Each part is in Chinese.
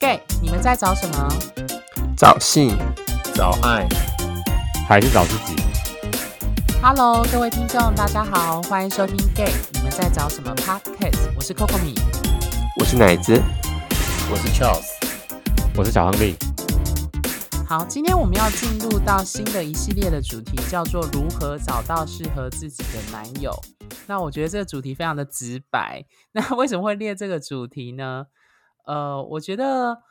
Gay，你们在找什么？找性，找爱，还是找自己？Hello，各位听众，大家好，欢迎收听 Gay，你们在找什么 Podcast？我是 Coco 米，我是奶子，我是 Charles，我是小亨利。好，今天我们要进入到新的一系列的主题，叫做如何找到适合自己的男友。那我觉得这个主题非常的直白。那为什么会列这个主题呢？呃，我觉得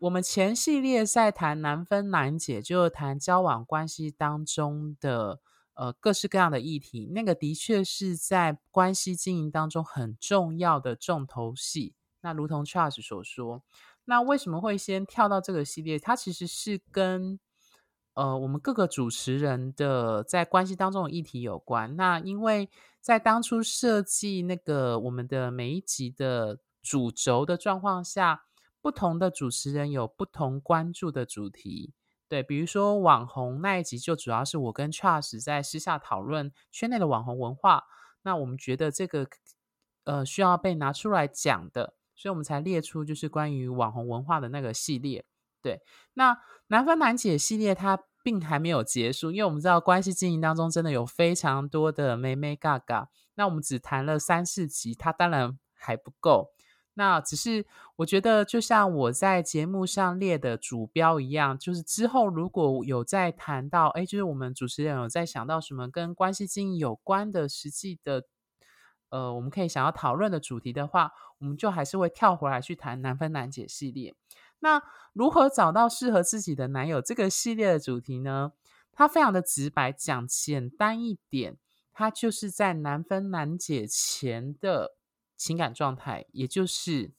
我们前系列在谈难分难解，就是谈交往关系当中的呃各式各样的议题。那个的确是在关系经营当中很重要的重头戏。那如同 Charles 所说，那为什么会先跳到这个系列？它其实是跟呃我们各个主持人的在关系当中的议题有关。那因为在当初设计那个我们的每一集的。主轴的状况下，不同的主持人有不同关注的主题。对，比如说网红那一集，就主要是我跟 Charles 在私下讨论圈内的网红文化。那我们觉得这个呃需要被拿出来讲的，所以我们才列出就是关于网红文化的那个系列。对，那难分难解系列它并还没有结束，因为我们知道关系经营当中真的有非常多的妹妹嘎嘎。那我们只谈了三四集，它当然还不够。那只是我觉得，就像我在节目上列的主标一样，就是之后如果有在谈到，哎，就是我们主持人有在想到什么跟关系经营有关的实际的，呃，我们可以想要讨论的主题的话，我们就还是会跳回来去谈难分难解系列。那如何找到适合自己的男友这个系列的主题呢？它非常的直白，讲简单一点，它就是在难分难解前的。情感状态，也就是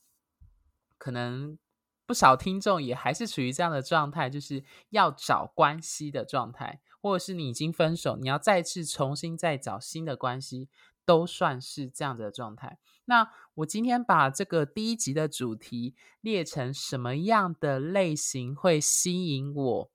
可能不少听众也还是处于这样的状态，就是要找关系的状态，或者是你已经分手，你要再次重新再找新的关系，都算是这样子的状态。那我今天把这个第一集的主题列成什么样的类型会吸引我？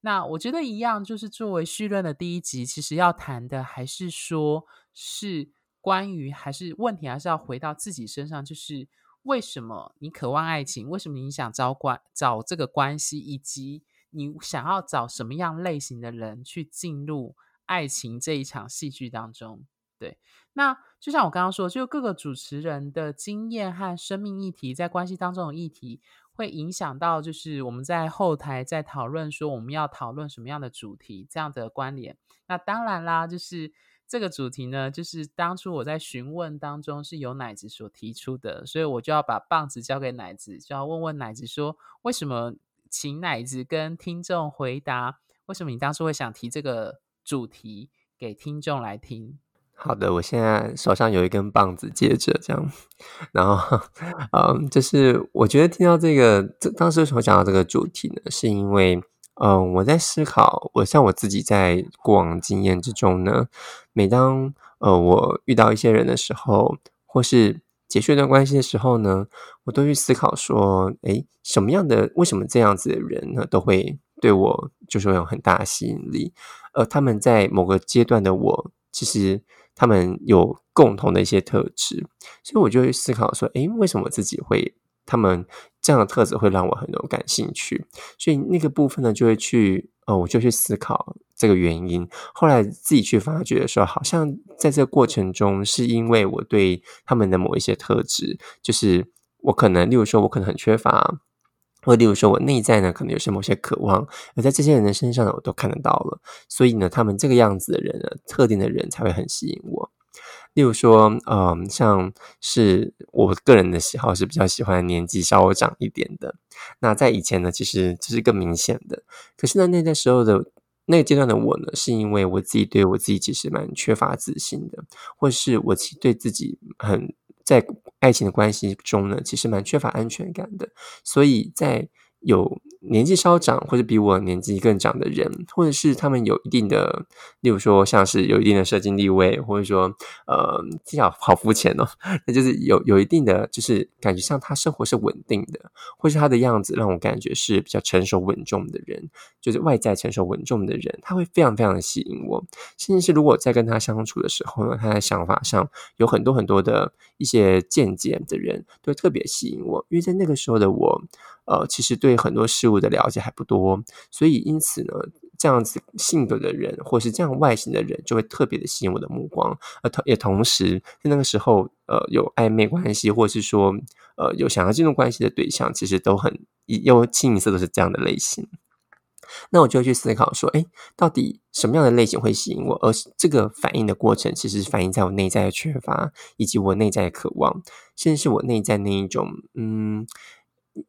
那我觉得一样，就是作为序论的第一集，其实要谈的还是说是。关于还是问题，还是要回到自己身上，就是为什么你渴望爱情？为什么你想找关找这个关系？以及你想要找什么样类型的人去进入爱情这一场戏剧当中？对，那就像我刚刚说，就各个主持人的经验和生命议题，在关系当中的议题，会影响到就是我们在后台在讨论说我们要讨论什么样的主题这样的关联。那当然啦，就是。这个主题呢，就是当初我在询问当中是由奶子所提出的，所以我就要把棒子交给奶子，就要问问奶子说，为什么请奶子跟听众回答，为什么你当初会想提这个主题给听众来听？好的，我现在手上有一根棒子接着这样，然后，嗯，就是我觉得听到这个，这当时为什么讲到这个主题呢？是因为。嗯，我在思考，我像我自己在过往经验之中呢，每当呃我遇到一些人的时候，或是结束一段关系的时候呢，我都去思考说，诶，什么样的，为什么这样子的人呢，都会对我就是有很大吸引力？而他们在某个阶段的我，其实他们有共同的一些特质，所以我就会思考说，诶，为什么自己会？他们这样的特质会让我很有感兴趣，所以那个部分呢，就会去呃，我就去思考这个原因。后来自己去发觉的时候，好像在这个过程中，是因为我对他们的某一些特质，就是我可能，例如说，我可能很缺乏，或例如说我内在呢，可能有些某些渴望，而在这些人的身上呢，我都看得到了。所以呢，他们这个样子的人呢，特定的人才会很吸引我。例如说，嗯，像是我个人的喜好是比较喜欢年纪稍微长一点的。那在以前呢，其实这是更明显的。可是呢，那个时候的那个阶段的我呢，是因为我自己对我自己其实蛮缺乏自信的，或是我其实对自己很在爱情的关系中呢，其实蛮缺乏安全感的。所以在有年纪稍长或者比我年纪更长的人，或者是他们有一定的，例如说像是有一定的社经地位，或者说呃，至少好肤浅哦，那就是有有一定的，就是感觉上他生活是稳定的，或是他的样子让我感觉是比较成熟稳重的人，就是外在成熟稳重的人，他会非常非常的吸引我。甚至是如果在跟他相处的时候呢，他在想法上有很多很多的一些见解的人，都特别吸引我，因为在那个时候的我。呃，其实对很多事物的了解还不多，所以因此呢，这样子性格的人，或是这样外形的人，就会特别的吸引我的目光。而同也同时，在那个时候，呃，有暧昧关系，或是说，呃，有想要进入关系的对象，其实都很又清一色都是这样的类型。那我就会去思考说，哎，到底什么样的类型会吸引我？而这个反应的过程，其实反映在我内在的缺乏，以及我内在的渴望，甚至是我内在那一种，嗯，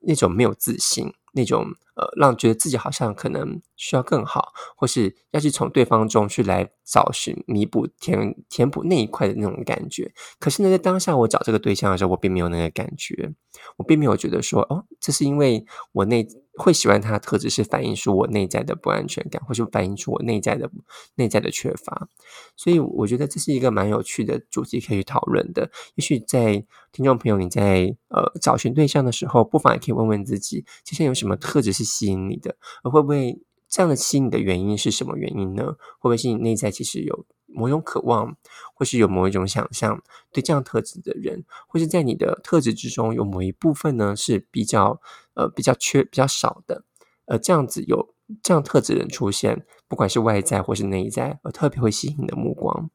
那种没有自信，那种呃，让觉得自己好像可能需要更好，或是要去从对方中去来找寻弥补、填填补那一块的那种感觉。可是呢，在当下我找这个对象的时候，我并没有那个感觉，我并没有觉得说，哦，这是因为我内。会喜欢他的特质是反映出我内在的不安全感，或是反映出我内在的内在的缺乏，所以我觉得这是一个蛮有趣的主题可以讨论的。也许在听众朋友你在呃找寻对象的时候，不妨也可以问问自己，其实有什么特质是吸引你的，而会不会这样的吸引你的原因是什么原因呢？会不会是你内在其实有？某种渴望，或是有某一种想象，对这样特质的人，或是在你的特质之中有某一部分呢是比较呃比较缺比较少的，呃这样子有这样特质的人出现，不管是外在或是内在，而特别会吸引你的目光。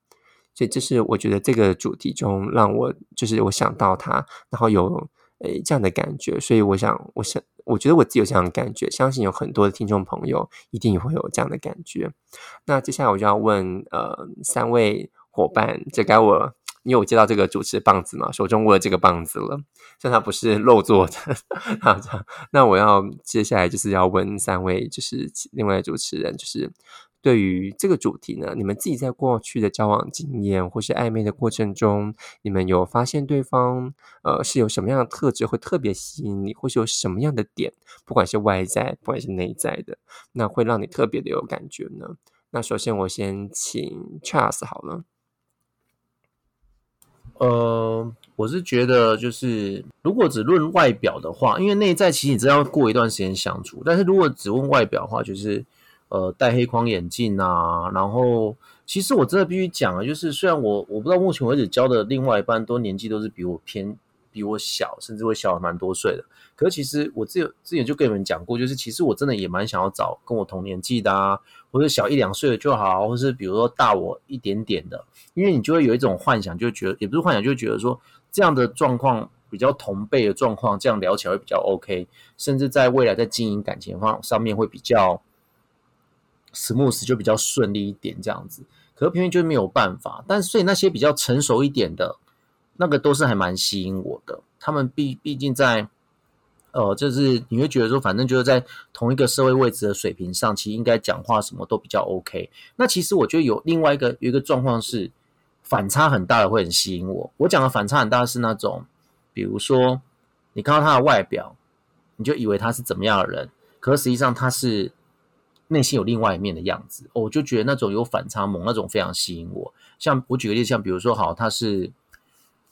所以这是我觉得这个主题中让我就是我想到他，然后有诶这样的感觉，所以我想我想。我觉得我自己有这样的感觉，相信有很多的听众朋友一定会有这样的感觉。那接下来我就要问呃三位伙伴，这该我，因为我接到这个主持棒子嘛？手中握了这个棒子了，虽然它不是肉做的。那我要接下来就是要问三位，就是另外主持人，就是。对于这个主题呢，你们自己在过去的交往经验或是暧昧的过程中，你们有发现对方呃是有什么样的特质会特别吸引你，或是有什么样的点，不管是外在，不管是内在的，那会让你特别的有感觉呢？那首先我先请 Charles 好了。呃，我是觉得就是如果只论外表的话，因为内在其实你真要过一段时间相处，但是如果只问外表的话，就是。呃，戴黑框眼镜啊，然后其实我真的必须讲啊，就是虽然我我不知道目前为止教的另外一半都年纪都是比我偏比我小，甚至会小蛮多岁的，可是其实我自有之前就跟你们讲过，就是其实我真的也蛮想要找跟我同年纪的啊，或者小一两岁的就好，或是比如说大我一点点的，因为你就会有一种幻想，就觉得也不是幻想，就觉得说这样的状况比较同辈的状况，这样聊起来会比较 OK，甚至在未来在经营感情方上面会比较。Smooth 就比较顺利一点，这样子，可是偏偏就没有办法。但所以那些比较成熟一点的，那个都是还蛮吸引我的。他们毕毕竟在，呃，就是你会觉得说，反正就是在同一个社会位置的水平上，其实应该讲话什么都比较 OK。那其实我觉得有另外一个有一个状况是反差很大的会很吸引我。我讲的反差很大是那种，比如说你看到他的外表，你就以为他是怎么样的人，可实际上他是。内心有另外一面的样子，我就觉得那种有反差萌那种非常吸引我。像我举个例子，像比如说，好，他是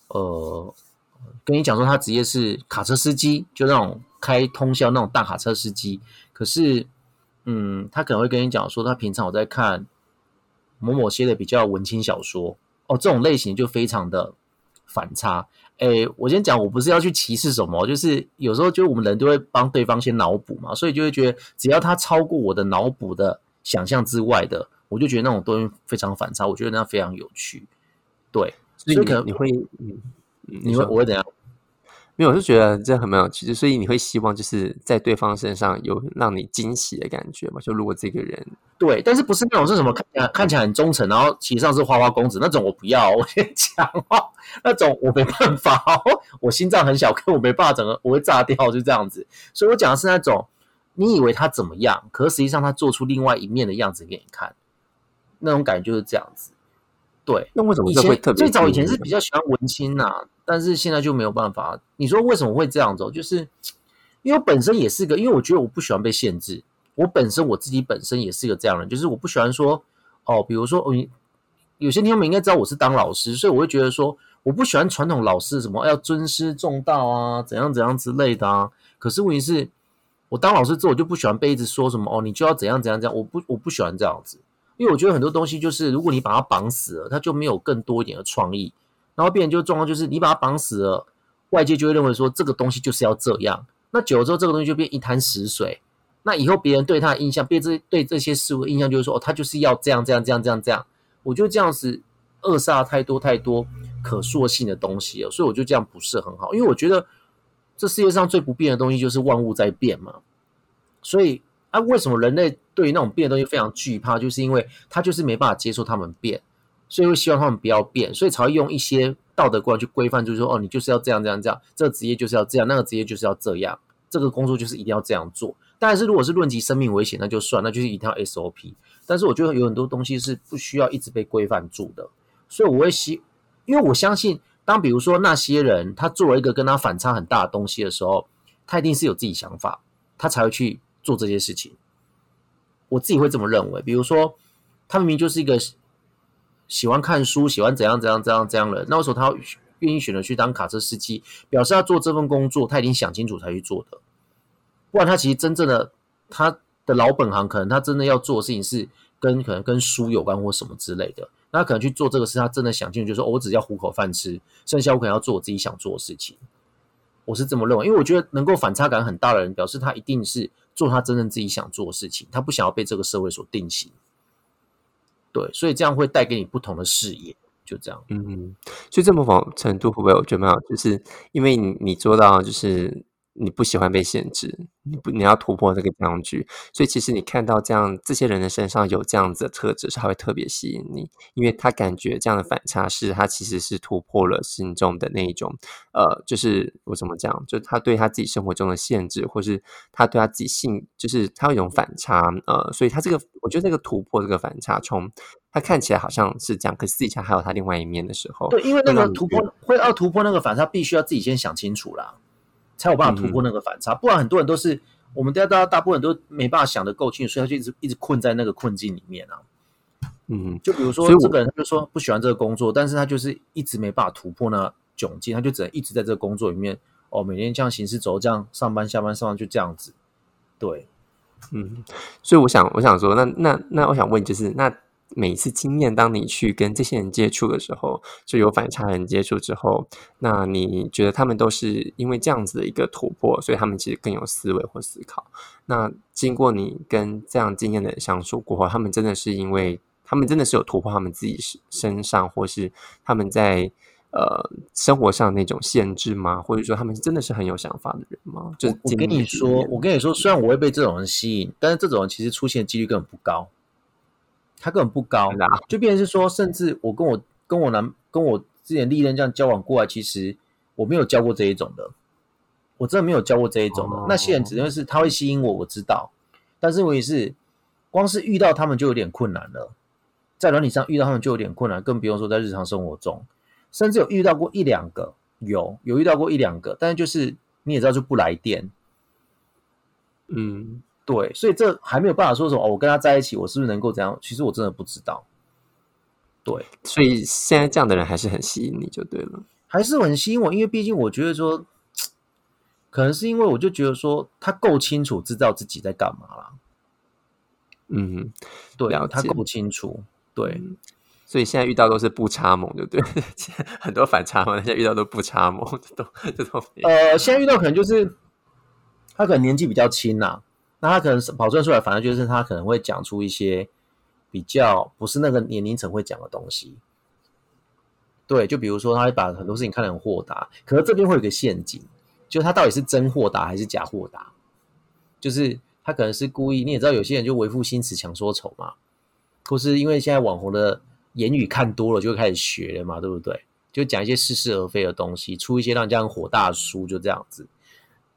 呃，跟你讲说他职业是卡车司机，就那种开通宵那种大卡车司机。可是，嗯，他可能会跟你讲说，他平常我在看某某些的比较文青小说，哦，这种类型就非常的反差。诶，我先讲，我不是要去歧视什么，就是有时候就我们人都会帮对方先脑补嘛，所以就会觉得只要他超过我的脑补的想象之外的，我就觉得那种东西非常反差，我觉得那非常有趣。对，所以可能你会，嗯，你会我会怎样？没有，我是觉得这很没有趣，所以你会希望就是在对方身上有让你惊喜的感觉嘛？就如果这个人对，但是不是那种是什么看起来看起来很忠诚，然后其实上是花花公子那种，我不要。我先 讲话，那种我没办法，我心脏很小，可我没办法整个我会炸掉，就这样子。所以我讲的是那种你以为他怎么样，可实际上他做出另外一面的样子给你看，那种感觉就是这样子。对，那为什么以前最早以前是比较喜欢文青呐？但是现在就没有办法。你说为什么会这样走？就是因为我本身也是个，因为我觉得我不喜欢被限制。我本身我自己本身也是个这样人，就是我不喜欢说哦，比如说哦，有些听众们应该知道我是当老师，所以我会觉得说我不喜欢传统老师什么要尊师重道啊，怎样怎样之类的啊。可是问题是，我当老师之后，我就不喜欢被一直说什么哦，你就要怎样怎样怎样。我不我不喜欢这样子，因为我觉得很多东西就是，如果你把它绑死了，它就没有更多一点的创意。然后变成就状况就是，你把它绑死了，外界就会认为说这个东西就是要这样，那久了之后，这个东西就变一滩死水。那以后别人对他的印象，别这对这些事物的印象就是说，哦，他就是要这样这样这样这样这样。我觉得这样子扼杀太多太多可塑性的东西了，所以我觉得这样不是很好。因为我觉得这世界上最不变的东西就是万物在变嘛。所以啊，为什么人类对于那种变的东西非常惧怕？就是因为他就是没办法接受他们变，所以会希望他们不要变，所以才会用一些道德观去规范，就是说，哦，你就是要这样这样这样，这个职业就是要这样，那个职业就是要这样，这个工作就是一定要这样做。但是如果是论及生命危险，那就算，那就是一条 SOP。但是我觉得有很多东西是不需要一直被规范住的，所以我会希，因为我相信，当比如说那些人他做了一个跟他反差很大的东西的时候，他一定是有自己想法，他才会去做这些事情。我自己会这么认为。比如说，他明明就是一个喜欢看书、喜欢怎样怎样怎样这样的，那为什么他愿意选择去当卡车司机？表示他做这份工作，他已经想清楚才去做的。不然他其实真正的他的老本行，可能他真的要做的事情是跟可能跟书有关或什么之类的。那可能去做这个事，他真的想清楚，就是说我只要糊口饭吃，剩下我可能要做我自己想做的事情。我是这么认为，因为我觉得能够反差感很大的人，表示他一定是做他真正自己想做的事情，他不想要被这个社会所定型。对，所以这样会带给你不同的视野，就这样。嗯，所以这么某程度会不会我觉得蛮好，就是因为你你做到就是。你不喜欢被限制，你不你要突破这个僵局，所以其实你看到这样这些人的身上有这样子的特质，是他会特别吸引你，因为他感觉这样的反差是他其实是突破了心中的那一种，呃，就是我怎么讲，就是他对他自己生活中的限制，或是他对他自己性，就是他有一种反差，呃，所以他这个我觉得这个突破这个反差，从他看起来好像是这样，可是自己还有他另外一面的时候，对，因为那个突破会要突破那个反差，必须要自己先想清楚啦。才有办法突破那个反差，不然很多人都是我们大家大部分都没办法想得够清楚，所以他就一直一直困在那个困境里面啊。嗯，就比如说这个人，他就说不喜欢这个工作，但是他就是一直没办法突破那窘境，他就只能一直在这个工作里面哦，每天这样行尸走肉，这样上班下班上班就这样子。对，嗯，所以我想我想说，那那那我想问就是那。每一次经验，当你去跟这些人接触的时候，就有反差人接触之后，那你觉得他们都是因为这样子的一个突破，所以他们其实更有思维或思考。那经过你跟这样经验的人相处过后，他们真的是因为他们真的是有突破他们自己身上，或是他们在呃生活上那种限制吗？或者说他们真的是很有想法的人吗？就我跟你说，我跟你说，虽然我会被这种人吸引，但是这种人其实出现几率根本不高。他根本不高，就变成是说，甚至我跟我跟我男跟我之前历任这样交往过来，其实我没有教过这一种的，我真的没有教过这一种的。那些人只能是他会吸引我，我知道，但是我也是，光是遇到他们就有点困难了，在软体上遇到他们就有点困难，更不用说在日常生活中，甚至有遇到过一两个，有有遇到过一两个，但是就是你也知道就不来电，嗯。对，所以这还没有办法说什么哦。我跟他在一起，我是不是能够怎样？其实我真的不知道。对，所以现在这样的人还是很吸引你，就对了，还是很吸引我。因为毕竟我觉得说，可能是因为我就觉得说，他够清楚知道自己在干嘛啦。嗯，对啊，他够清楚。对，所以现在遇到都是不插猛，就对，很多反差嘛，现在遇到都不插猛，都这种。呃，现在遇到可能就是他可能年纪比较轻呐。那他可能是跑出来，反而就是他可能会讲出一些比较不是那个年龄层会讲的东西。对，就比如说他会把很多事情看得很豁达，可是这边会有个陷阱，就他到底是真豁达还是假豁达？就是他可能是故意，你也知道有些人就为赋新词强说愁嘛，或是因为现在网红的言语看多了，就会开始学了嘛，对不对？就讲一些似是而非的东西，出一些让人家火大的书，就这样子。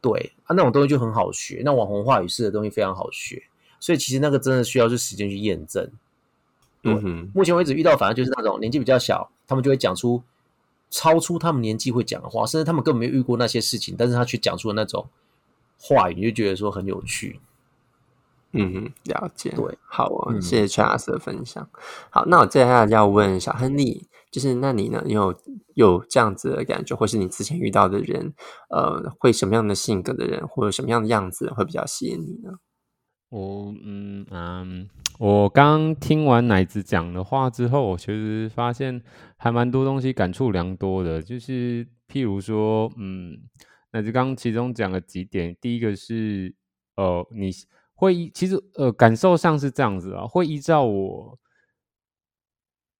对啊，那种东西就很好学，那网红话语式的东西非常好学，所以其实那个真的需要是时间去验证。对，目前为止遇到反而就是那种年纪比较小，他们就会讲出超出他们年纪会讲的话，甚至他们根本没有遇过那些事情，但是他却讲出了那种话语，就觉得说很有趣。嗯哼，了解。对，好啊，谢谢 Charles 的分享。好，那我接下来要问小亨利。就是那你呢？有有这样子的感觉，或是你之前遇到的人，呃，会什么样的性格的人，或者什么样的样子会比较吸引你呢？我嗯嗯，我刚听完奶子讲的话之后，我其实发现还蛮多东西感触良多的。就是譬如说，嗯，那就刚其中讲了几点，第一个是呃，你会其实呃感受上是这样子啊，会依照我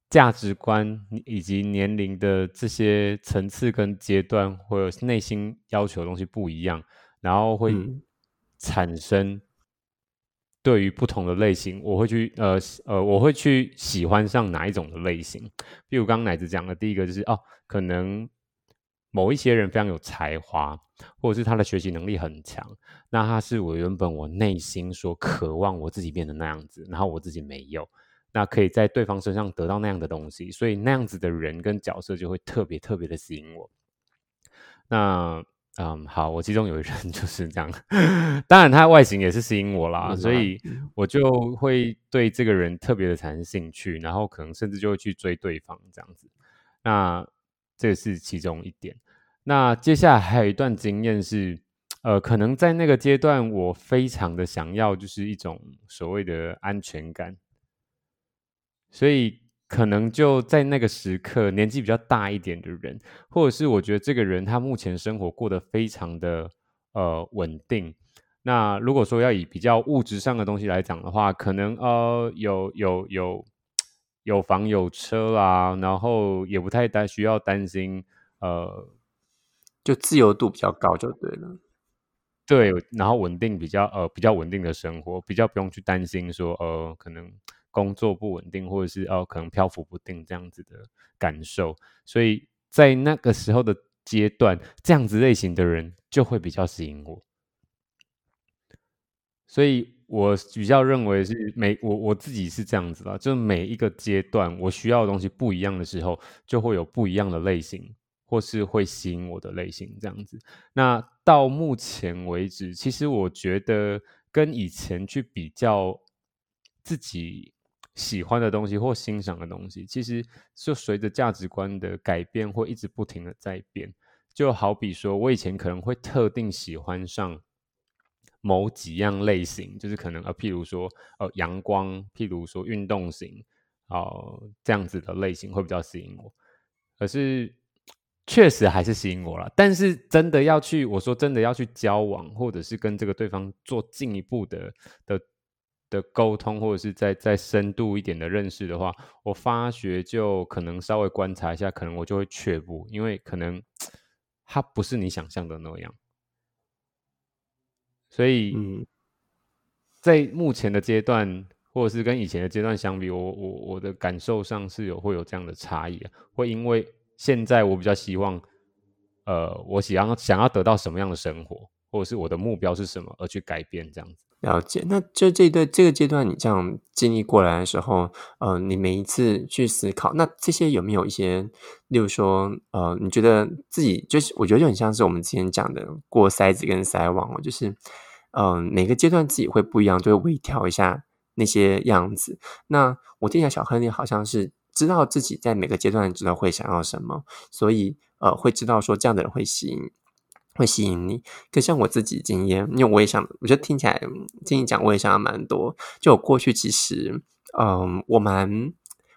价值观以及年龄的这些层次跟阶段，或者内心要求的东西不一样，然后会嗯产生对于不同的类型，我会去呃呃，我会去喜欢上哪一种的类型。比如刚刚奶子讲的，第一个就是哦，可能某一些人非常有才华，或者是他的学习能力很强，那他是我原本我内心所渴望我自己变得那样子，然后我自己没有，那可以在对方身上得到那样的东西，所以那样子的人跟角色就会特别特别的吸引我。那嗯，好，我其中有一人就是这样，当然他外形也是吸引我啦，所以我就会对这个人特别的产生兴趣，然后可能甚至就会去追对方这样子。那这是其中一点。那接下来还有一段经验是，呃，可能在那个阶段，我非常的想要就是一种所谓的安全感，所以可能就在那个时刻，年纪比较大一点的人，或者是我觉得这个人他目前生活过得非常的呃稳定。那如果说要以比较物质上的东西来讲的话，可能呃有有有有房有车啦，然后也不太担需要担心呃就自由度比较高就对了。对，然后稳定比较呃比较稳定的生活，比较不用去担心说呃可能工作不稳定，或者是哦可能漂浮不定这样子的感受。所以在那个时候的阶段，这样子类型的人就会比较吸引我。所以我比较认为是每我我自己是这样子的，就是每一个阶段我需要的东西不一样的时候，就会有不一样的类型，或是会吸引我的类型这样子。那到目前为止，其实我觉得跟以前去比较自己喜欢的东西或欣赏的东西，其实就随着价值观的改变，会一直不停的在变。就好比说，我以前可能会特定喜欢上某几样类型，就是可能呃，譬如说呃阳光，譬如说运动型，哦、这样子的类型会比较吸引我。可是确实还是吸引我了，但是真的要去，我说真的要去交往，或者是跟这个对方做进一步的的的沟通，或者是再再深度一点的认识的话，我发觉就可能稍微观察一下，可能我就会却步，因为可能 它不是你想象的那样。所以，嗯在目前的阶段，或者是跟以前的阶段相比，我我我的感受上是有会有这样的差异啊，会因为现在我比较希望，呃，我想要想要得到什么样的生活，或者是我的目标是什么，而去改变这样子。了解，那就这一对这个阶段，你这样经历过来的时候，呃，你每一次去思考，那这些有没有一些，例如说，呃，你觉得自己就是，我觉得就很像是我们之前讲的过筛子跟筛网哦，就是，嗯、每个阶段自己会不一样，就会微调一下那些样子。那我听起来，小亨利好像是知道自己在每个阶段知道会想要什么，所以呃，会知道说这样的人会吸引。会吸引你，可像我自己经验，因为我也想，我觉得听起来听你讲，我也想要蛮多。就我过去其实，嗯，我蛮，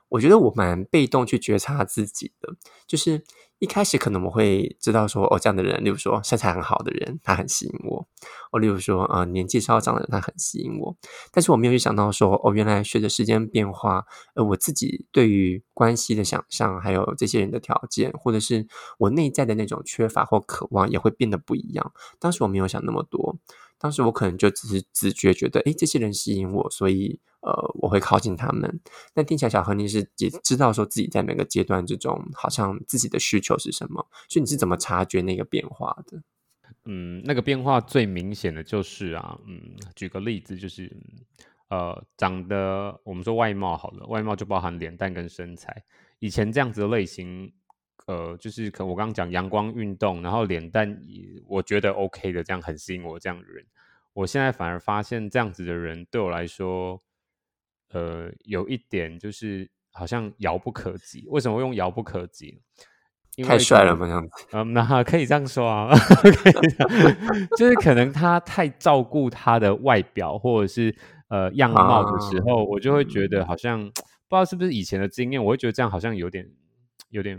我觉得我蛮被动去觉察自己的，就是一开始可能我会知道说，哦，这样的人，例如说身材很好的人，他很吸引我；哦，例如说，呃，年纪稍长的人，他很吸引我。但是我没有去想到说，哦，原来随着时间变化，呃，我自己对于关系的想象，还有这些人的条件，或者是我内在的那种缺乏或渴望，也会变得不一样。当时我没有想那么多，当时我可能就只是直觉觉得，诶，这些人吸引我，所以呃，我会靠近他们。但听起来小何你是也知道说自己在每个阶段之中，好像自己的需求是什么，所以你是怎么察觉那个变化的？嗯，那个变化最明显的就是啊，嗯，举个例子，就是呃，长得我们说外貌好了，外貌就包含脸蛋跟身材。以前这样子的类型，呃，就是可我刚刚讲阳光运动，然后脸蛋也我觉得 OK 的，这样很吸引我这样的人。我现在反而发现这样子的人对我来说，呃，有一点就是好像遥不可及。为什么用遥不可及？因为太帅了可能吗？这样子？嗯，那可以这样说啊，就是可能他太照顾他的外表或者是呃样貌的时候，我就会觉得好像不知道是不是以前的经验，我会觉得这样好像有点有点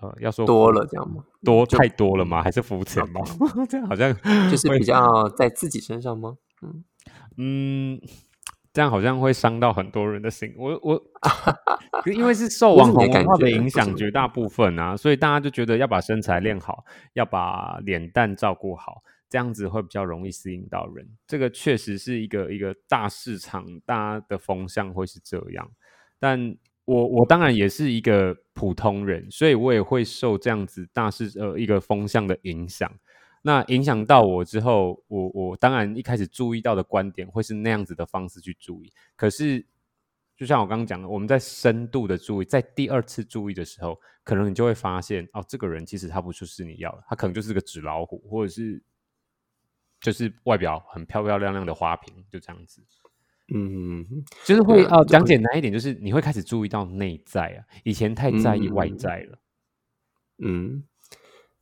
呃，要说多了这样吗？多太多了吗？还是肤浅吗？这样好像就是比较在自己身上吗？嗯，嗯，这样好像会伤到很多人的心。我我，因为是受网红文化的影响，绝大部分啊，所以大家就觉得要把身材练好，要把脸蛋照顾好，这样子会比较容易吸引到人。这个确实是一个一个大市场，大家的风向会是这样。但我我当然也是一个普通人，所以我也会受这样子大势呃一个风向的影响。那影响到我之后，我我当然一开始注意到的观点会是那样子的方式去注意。可是，就像我刚刚讲的，我们在深度的注意，在第二次注意的时候，可能你就会发现，哦，这个人其实他不就是你要的，他可能就是个纸老虎，或者是就是外表很漂漂亮亮的花瓶，就这样子。嗯，就是会哦，讲简单一点，就是你会开始注意到内在啊，以前太在意外嗯在了。嗯，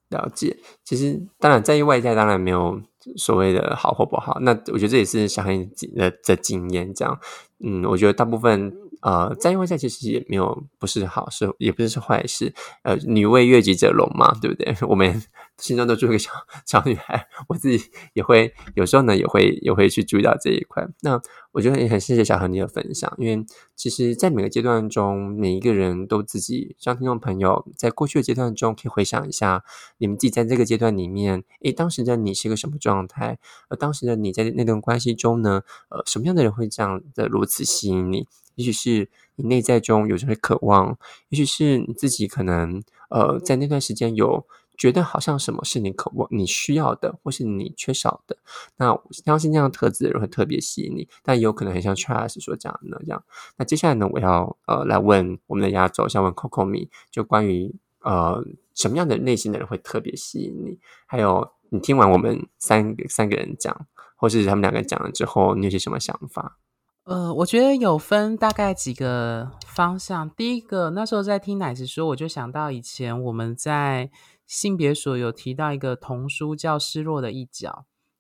了解。其实当然在意外在，当然没有所谓的好或不好。那我觉得这也是小黑的的经验。这样，嗯，我觉得大部分呃在意外在其实也没有不是好事，也不是是坏事。呃，女为悦己者容嘛，对不对？我们心中都住一个小小女孩，我自己也会有时候呢也会也会去注意到这一块。那我觉得也很谢谢小何你的分享，因为其实，在每个阶段中，每一个人都自己，像听众朋友，在过去的阶段中，可以回想一下，你们自己在这个阶段里面，诶，当时的你是一个什么状态？而当时的你在那段关系中呢，呃，什么样的人会这样的如此吸引你？也许是你内在中有这些渴望，也许是你自己可能呃，在那段时间有觉得好像什么是你渴望、你需要的，或是你缺少的。那我相信这样特质的人会特别吸引你，但也有可能很像 Charles 所讲的那样。那接下来呢，我要呃来问我们的压轴，想问 Coco 米，就关于呃什么样的类型的人会特别吸引你？还有你听完我们三三个人讲，或是他们两个讲了之后，你有些什么想法？呃，我觉得有分大概几个方向。第一个，那时候在听奶子说，我就想到以前我们在性别所有提到一个童书叫《失落的一角》，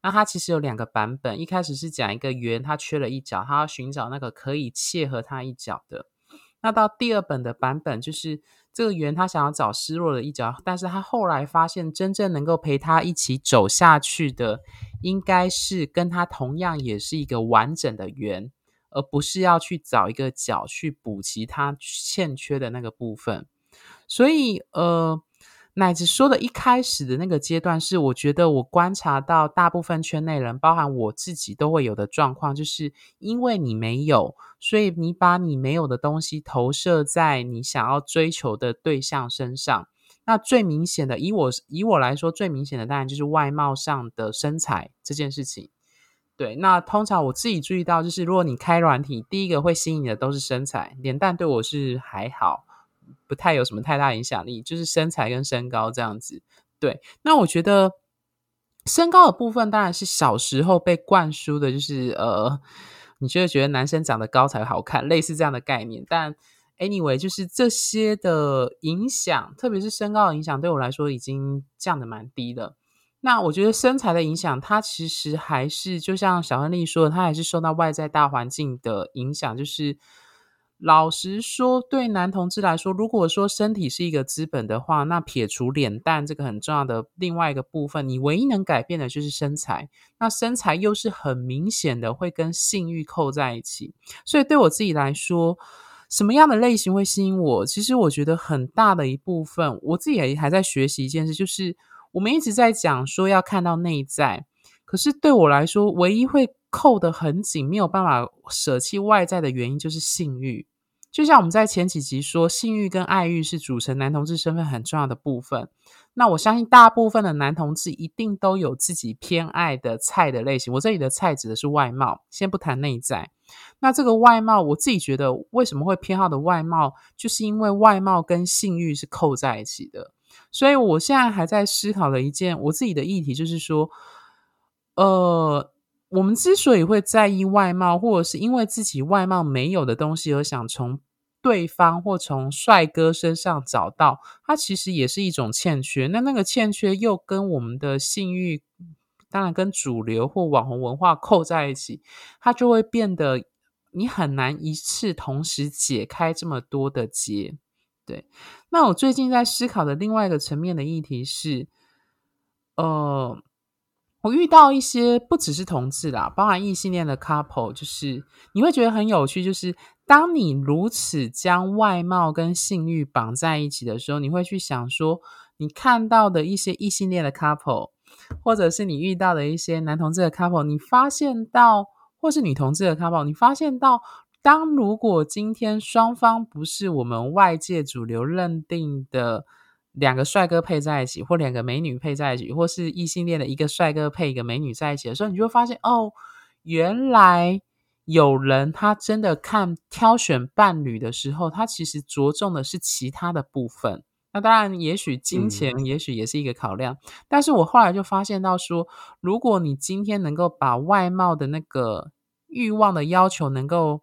那它其实有两个版本。一开始是讲一个圆，它缺了一角，它要寻找那个可以切合它一角的。那到第二本的版本，就是这个圆他想要找失落的一角，但是他后来发现，真正能够陪他一起走下去的，应该是跟他同样也是一个完整的圆。而不是要去找一个角去补齐他欠缺的那个部分。所以，呃，乃至说的一开始的那个阶段，是我觉得我观察到大部分圈内人，包含我自己都会有的状况，就是因为你没有，所以你把你没有的东西投射在你想要追求的对象身上。那最明显的，以我以我来说，最明显的当然就是外貌上的身材这件事情。对，那通常我自己注意到，就是如果你开软体，第一个会吸引的都是身材，脸蛋对我是还好，不太有什么太大影响力，就是身材跟身高这样子。对，那我觉得身高的部分当然是小时候被灌输的，就是呃，你就会觉得男生长得高才好看，类似这样的概念。但 anyway，就是这些的影响，特别是身高的影响，对我来说已经降的蛮低的。那我觉得身材的影响，它其实还是就像小亨利说的，它还是受到外在大环境的影响。就是老实说，对男同志来说，如果说身体是一个资本的话，那撇除脸蛋这个很重要的另外一个部分，你唯一能改变的就是身材。那身材又是很明显的会跟性欲扣在一起，所以对我自己来说。什么样的类型会吸引我？其实我觉得很大的一部分，我自己也还在学习一件事，就是我们一直在讲说要看到内在，可是对我来说，唯一会扣得很紧，没有办法舍弃外在的原因就是性欲。就像我们在前几集说，性欲跟爱欲是组成男同志身份很重要的部分。那我相信大部分的男同志一定都有自己偏爱的菜的类型。我这里的菜指的是外貌，先不谈内在。那这个外貌，我自己觉得为什么会偏好的外貌，就是因为外貌跟性欲是扣在一起的。所以我现在还在思考的一件我自己的议题，就是说，呃，我们之所以会在意外貌，或者是因为自己外貌没有的东西而想从对方或从帅哥身上找到，它其实也是一种欠缺。那那个欠缺又跟我们的性欲。当然，跟主流或网红文化扣在一起，它就会变得你很难一次同时解开这么多的结。对，那我最近在思考的另外一个层面的议题是，呃，我遇到一些不只是同志啦，包含异性恋的 couple，就是你会觉得很有趣，就是当你如此将外貌跟性欲绑在一起的时候，你会去想说，你看到的一些异性恋的 couple，或者是你遇到的一些男同志的 couple，你发现到，或是女同志的 couple，你发现到。当如果今天双方不是我们外界主流认定的两个帅哥配在一起，或两个美女配在一起，或是异性恋的一个帅哥配一个美女在一起的时候，你就会发现哦，原来有人他真的看挑选伴侣的时候，他其实着重的是其他的部分。那当然，也许金钱也许也是一个考量，但是我后来就发现到说，如果你今天能够把外貌的那个欲望的要求能够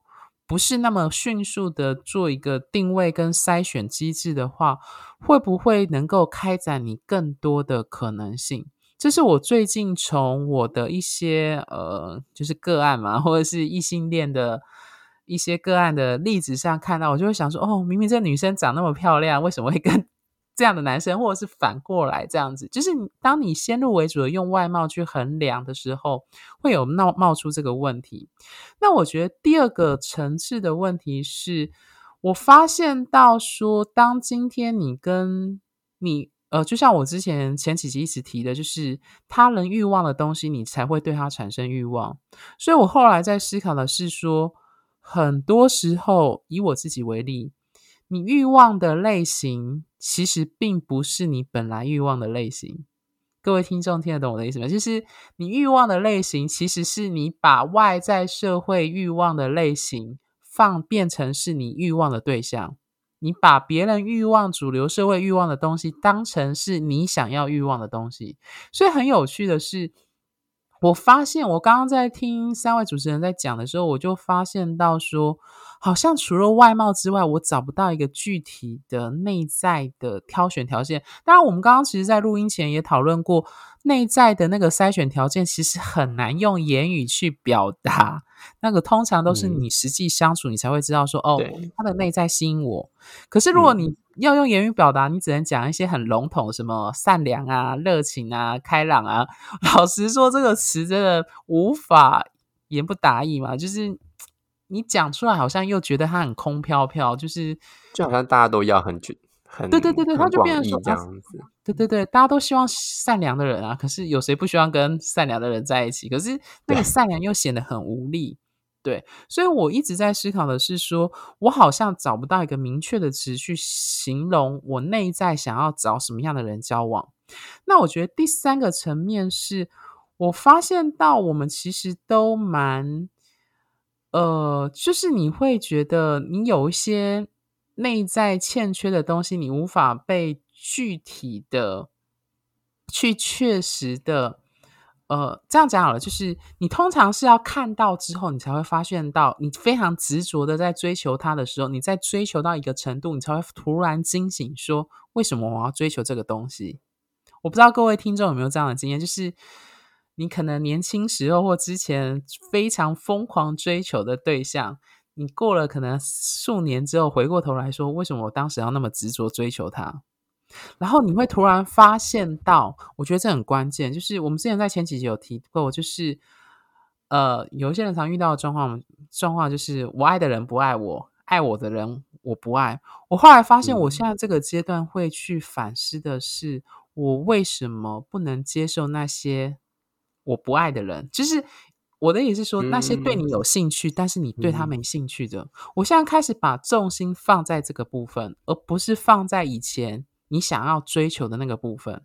不是那么迅速的做一个定位跟筛选机制的话，会不会能够开展你更多的可能性？这是我最近从我的一些呃，就是个案嘛，或者是异性恋的一些个案的例子上看到，我就会想说，哦，明明这女生长那么漂亮，为什么会跟？这样的男生，或者是反过来这样子，就是当你先入为主的用外貌去衡量的时候，会有冒冒出这个问题。那我觉得第二个层次的问题是，我发现到说，当今天你跟你呃，就像我之前前几集一直提的，就是他人欲望的东西，你才会对他产生欲望。所以我后来在思考的是说，很多时候以我自己为例。你欲望的类型其实并不是你本来欲望的类型。各位听众听得懂我的意思吗？就是你欲望的类型，其实是你把外在社会欲望的类型放变成是你欲望的对象。你把别人欲望、主流社会欲望的东西当成是你想要欲望的东西。所以很有趣的是，我发现我刚刚在听三位主持人在讲的时候，我就发现到说。好像除了外貌之外，我找不到一个具体的内在的挑选条件。当然，我们刚刚其实，在录音前也讨论过，内在的那个筛选条件其实很难用言语去表达。那个通常都是你实际相处，你才会知道说，哦，他的内在吸引我。可是如果你要用言语表达，你只能讲一些很笼统，什么善良啊、热情啊、开朗啊。老实说，这个词真的无法言不达意嘛，就是。你讲出来好像又觉得他很空飘飘，就是就好像大家都要很很对对对对，他就变成说这样子，对对对，大家都希望善良的人啊，可是有谁不希望跟善良的人在一起？可是那个善良又显得很无力，对，所以我一直在思考的是，说我好像找不到一个明确的词去形容我内在想要找什么样的人交往。那我觉得第三个层面是我发现到我们其实都蛮。呃，就是你会觉得你有一些内在欠缺的东西，你无法被具体的去确实的，呃，这样讲好了，就是你通常是要看到之后，你才会发现到，你非常执着的在追求它的时候，你在追求到一个程度，你才会突然惊醒，说为什么我要追求这个东西？我不知道各位听众有没有这样的经验，就是。你可能年轻时候或之前非常疯狂追求的对象，你过了可能数年之后回过头来说，为什么我当时要那么执着追求他？然后你会突然发现到，我觉得这很关键，就是我们之前在前几集有提过，就是呃，有一些人常遇到的状况，状况就是我爱的人不爱我，爱我的人我不爱。我后来发现，我现在这个阶段会去反思的是，我为什么不能接受那些。我不爱的人，就是我的意思是说，那些对你有兴趣，但是你对他没兴趣的。我现在开始把重心放在这个部分，而不是放在以前你想要追求的那个部分。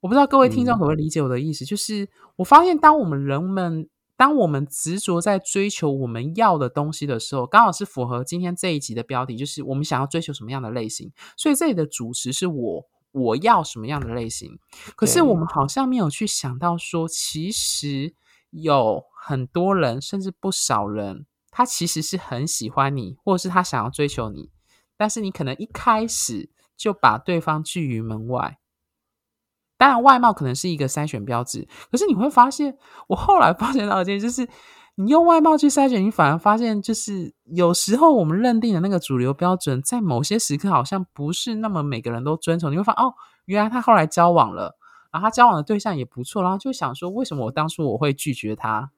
我不知道各位听众可不可以理解我的意思？就是我发现，当我们人们，当我们执着在追求我们要的东西的时候，刚好是符合今天这一集的标题，就是我们想要追求什么样的类型。所以这里的主持是我。我要什么样的类型？可是我们好像没有去想到说，其实有很多人，甚至不少人，他其实是很喜欢你，或者是他想要追求你，但是你可能一开始就把对方拒于门外。当然，外貌可能是一个筛选标志，可是你会发现，我后来发现到一件，就是你用外貌去筛选，你反而发现，就是有时候我们认定的那个主流标准，在某些时刻好像不是那么每个人都遵从。你会发现，哦，原来他后来交往了，然后他交往的对象也不错，然后就想说，为什么我当初我会拒绝他？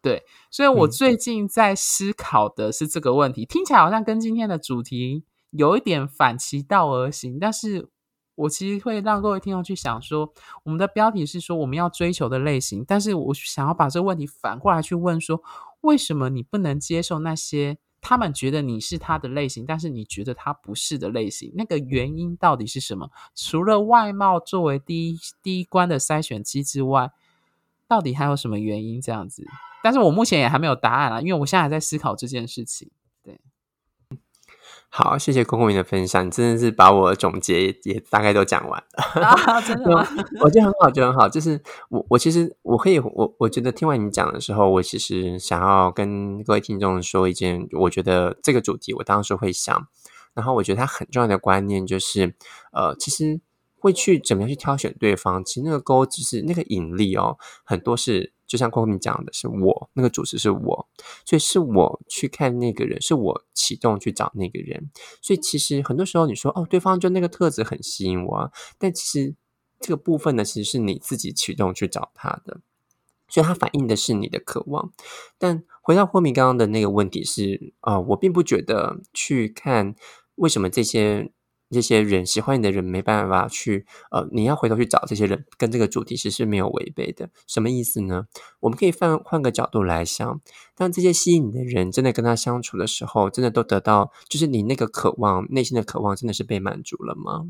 对，所以我嗯最近在思考的是这个问题，听起来好像跟今天的主题有一点反其道而行，但是我其实会让各位听众去想说，我们的标题是说我们要追求的类型，但是我想要把这个问题反过来去问说，为什么你不能接受那些他们觉得你是他的类型，但是你觉得他不是的类型？那个原因到底是什么？除了外貌作为第一第一关的筛选机制外，到底还有什么原因这样子？但是我目前也还没有答案啊，因为我现在还在思考这件事情。好，谢谢公公明的分享，你真的是把我总结也也大概都讲完了。啊，真的吗？我觉得很好，觉得很好。就是我，我其实我可以，我我觉得听完你讲的时候，我其实想要跟各位听众说一件，我觉得这个主题我当时会想，然后我觉得它很重要的观念就是，呃，其实会去怎么样去挑选对方，其实那个钩就是那个引力哦，很多是就像郭明讲的，是我那个主持是我，所以是我去看那个人，是我启动去找那个人。所以其实很多时候你说哦，对方就那个特质很吸引我，但其实这个部分呢，其实是你自己启动去找他的，所以它反映的是你的渴望。但回到霍米刚刚的那个问题是，呃，我并不觉得去看为什么这些。这些人喜欢你的人没办法去，呃，你要回头去找这些人，跟这个主题其实是没有违背的。什么意思呢？我们可以换换个角度来想，当这些吸引你的人真的跟他相处的时候，真的都得到，就是你那个渴望、内心的渴望，真的是被满足了吗？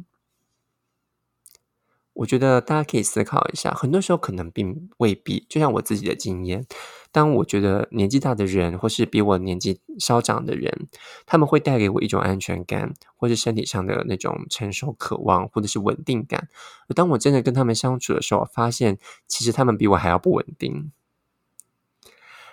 我觉得大家可以思考一下，很多时候可能并未必。就像我自己的经验，当我觉得年纪大的人，或是比我年纪稍长的人，他们会带给我一种安全感，或是身体上的那种成熟、渴望，或者是稳定感。而当我真的跟他们相处的时候，发现其实他们比我还要不稳定。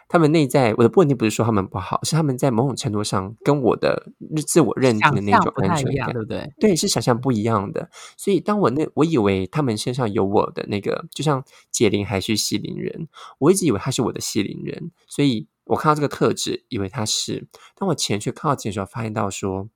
他们内在我的不稳定不是说他们不好，是他们在某种程度上跟我的自我认定的那种安全不太一样，感对不对？对，是想象不一样的。所以当我那我以为他们身上有我的那个，就像解铃还须系铃人，我一直以为他是我的系铃人，所以我看到这个特质，以为他是。当我前去靠近的时候，发现到说。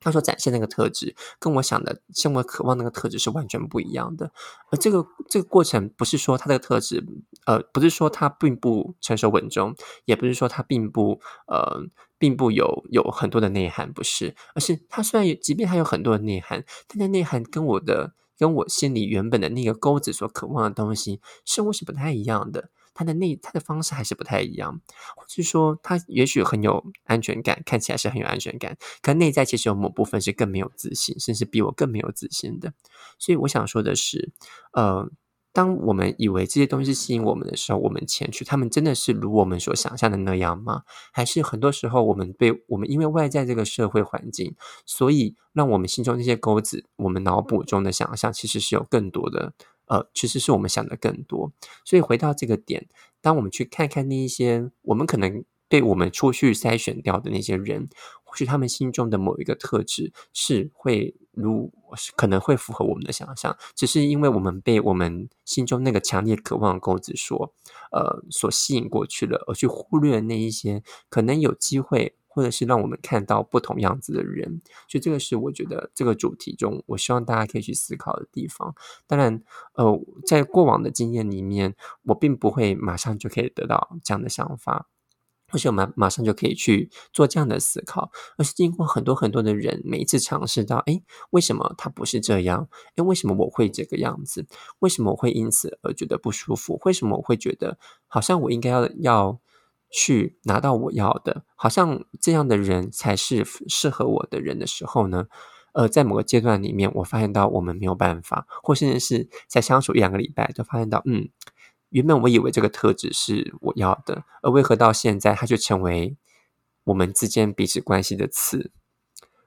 他所展现那个特质，跟我想的、跟我渴望那个特质是完全不一样的。而这个这个过程，不是说他的特质，呃，不是说他并不成熟稳重，也不是说他并不呃，并不有有很多的内涵，不是，而是他虽然有，即便他有很多的内涵，但那内涵跟我的跟我心里原本的那个钩子所渴望的东西，似乎是不太一样的。他的内他的方式还是不太一样，或是说他也许很有安全感，看起来是很有安全感，可内在其实有某部分是更没有自信，甚至比我更没有自信的。所以我想说的是，呃。当我们以为这些东西吸引我们的时候，我们前去，他们真的是如我们所想象的那样吗？还是很多时候我们被我们因为外在这个社会环境，所以让我们心中那些钩子，我们脑补中的想象，其实是有更多的，呃，其实是我们想的更多。所以回到这个点，当我们去看看那一些我们可能被我们出去筛选掉的那些人，或许他们心中的某一个特质是会如可能会符合我们的想象，只是因为我们被我们心中那个强烈渴望的钩子所呃所吸引过去了，而去忽略那一些可能有机会。或者是让我们看到不同样子的人，所以这个是我觉得这个主题中，我希望大家可以去思考的地方。当然，呃，在过往的经验里面，我并不会马上就可以得到这样的想法，或许我们马上就可以去做这样的思考，而是经过很多很多的人，每一次尝试到，哎，为什么他不是这样？哎，为什么我会这个样子？为什么我会因此而觉得不舒服？为什么我会觉得好像我应该要要？去拿到我要的，好像这样的人才是适合我的人的时候呢？呃，在某个阶段里面，我发现到我们没有办法，或甚至是在相处一两个礼拜，就发现到，嗯，原本我以为这个特质是我要的，而为何到现在它就成为我们之间彼此关系的刺？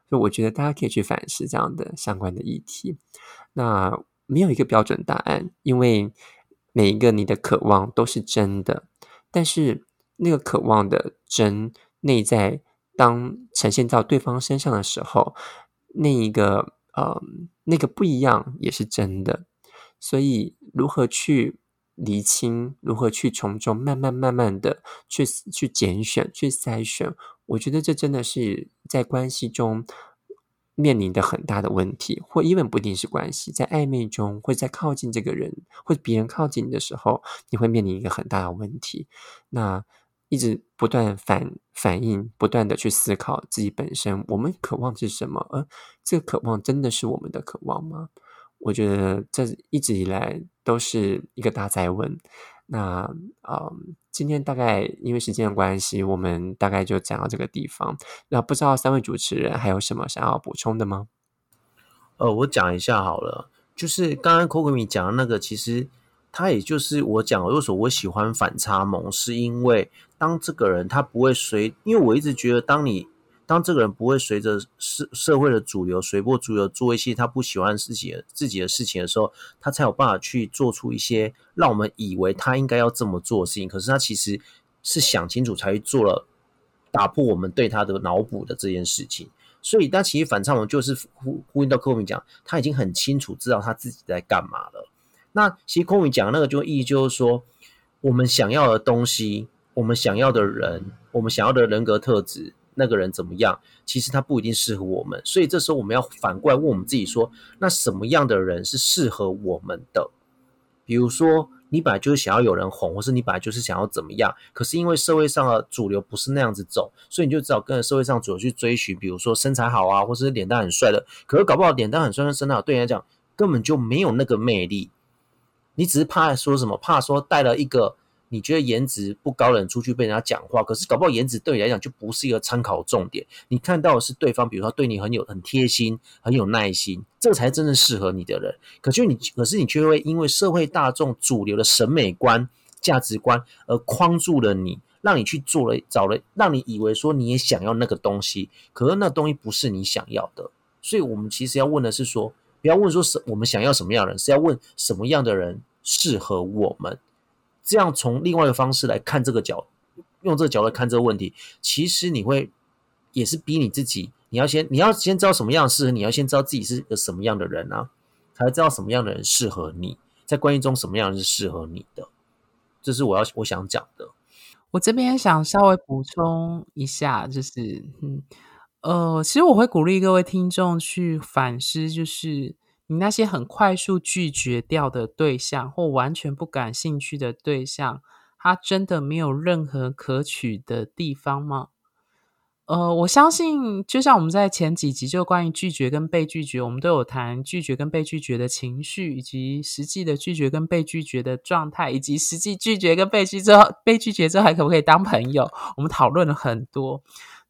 所以我觉得大家可以去反思这样的相关的议题。那没有一个标准答案，因为每一个你的渴望都是真的，但是。那个渴望的真内在，当呈现到对方身上的时候，那一个呃，那个不一样也是真的。所以，如何去厘清，如何去从中慢慢慢慢的去去拣选、去筛选。我觉得这真的是在关系中面临的很大的问题，或因为不一定是关系，在暧昧中，或在靠近这个人，或别人靠近你的时候，你会面临一个很大的问题。那一直不断反反应，不断的去思考自己本身，我们渴望是什么？而这个渴望真的是我们的渴望吗？我觉得这一直以来都是一个大灾问。那呃，今天大概因为时间的关系，我们大概就讲到这个地方。那不知道三位主持人还有什么想要补充的吗？呃，我讲一下好了，就是刚刚 Coco 米讲的那个，其实他也就是我讲，为什么我喜欢反差萌，是因为当这个人他不会随，因为我一直觉得当你。当这个人不会随着社社会的主流随波逐流做一些他不喜欢自己的自己的事情的时候，他才有办法去做出一些让我们以为他应该要这么做的事情。可是他其实是想清楚才去做了，打破我们对他的脑补的这件事情。所以，但其实反差萌就是呼呼应到柯文讲，他已经很清楚知道他自己在干嘛了。那其实柯文讲那个就意义就是说，我们想要的东西，我们想要的人，我们想要的人格特质。那个人怎么样？其实他不一定适合我们，所以这时候我们要反过来问我们自己：说，那什么样的人是适合我们的？比如说，你本来就是想要有人哄，或是你本来就是想要怎么样，可是因为社会上的主流不是那样子走，所以你就只好跟着社会上主流去追寻。比如说身材好啊，或是脸蛋很帅的，可是搞不好脸蛋很帅跟身材好对你来讲根本就没有那个魅力，你只是怕说什么？怕说带了一个。你觉得颜值不高的人出去被人家讲话，可是搞不好颜值对你来讲就不是一个参考重点。你看到的是对方，比如说对你很有很贴心、很有耐心，这才真正适合你的人。可就你，可是你却会因为社会大众主流的审美观、价值观而框住了你，让你去做了找了，让你以为说你也想要那个东西，可是那东西不是你想要的。所以我们其实要问的是说，不要问说什我们想要什么样的人，是要问什么样的人适合我们。这样从另外一个方式来看这个角，用这个角度看这个问题，其实你会也是逼你自己，你要先你要先知道什么样适合你，要先知道自己是一个什么样的人啊，才知道什么样的人适合你，在关系中什么样是适合你的，这是我要我想讲的。我这边想稍微补充一下，就是嗯呃，其实我会鼓励各位听众去反思，就是。你那些很快速拒绝掉的对象，或完全不感兴趣的对象，他真的没有任何可取的地方吗？呃，我相信，就像我们在前几集就关于拒绝跟被拒绝，我们都有谈拒绝跟被拒绝的情绪，以及实际的拒绝跟被拒绝的状态，以及实际拒绝跟被拒之后，被拒绝之后还可不可以当朋友？我们讨论了很多。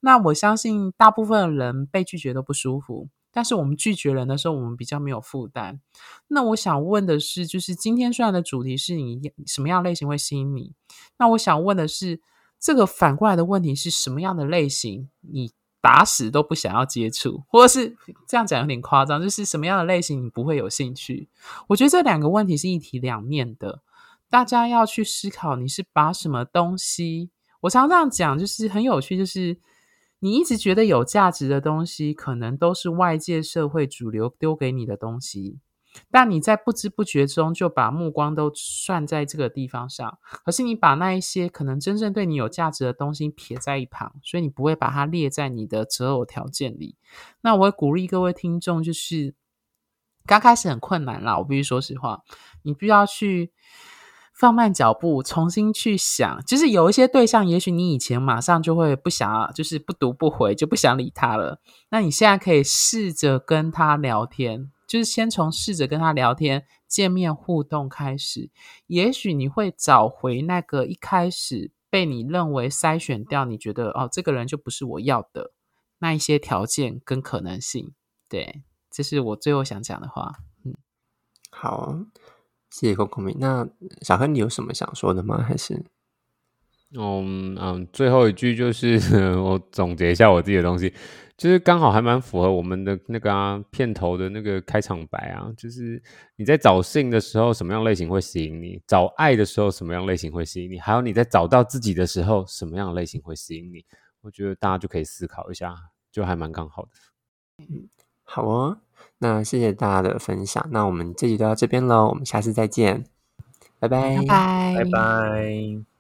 那我相信，大部分的人被拒绝都不舒服。但是我们拒绝人的时候，我们比较没有负担。那我想问的是，就是今天虽然的主题是你什么样类型会吸引你？那我想问的是，这个反过来的问题是什么样的类型你打死都不想要接触，或者是这样讲有点夸张，就是什么样的类型你不会有兴趣？我觉得这两个问题是一体两面的，大家要去思考你是把什么东西。我常常这样讲，就是很有趣，就是。你一直觉得有价值的东西，可能都是外界社会主流丢给你的东西，但你在不知不觉中就把目光都算在这个地方上。可是你把那一些可能真正对你有价值的东西撇在一旁，所以你不会把它列在你的择偶条件里。那我会鼓励各位听众，就是刚开始很困难啦，我必须说实话，你必须要去。放慢脚步，重新去想，就是有一些对象，也许你以前马上就会不想要，就是不读不回，就不想理他了。那你现在可以试着跟他聊天，就是先从试着跟他聊天、见面互动开始，也许你会找回那个一开始被你认为筛选掉，你觉得哦，这个人就不是我要的那一些条件跟可能性。对，这是我最后想讲的话。嗯，好。谢谢公公明。那小黑，你有什么想说的吗？还是，嗯嗯，最后一句就是 我总结一下我自己的东西，就是刚好还蛮符合我们的那个片头的那个开场白啊，就是你在找性的时候，什么样类型会吸引你？找爱的时候，什么样类型会吸引你？还有你在找到自己的时候，什么样类型会吸引你？我觉得大家就可以思考一下，就还蛮刚好的。嗯，好啊。那谢谢大家的分享，那我们这集就到这边喽，我们下次再见，拜拜拜拜拜拜。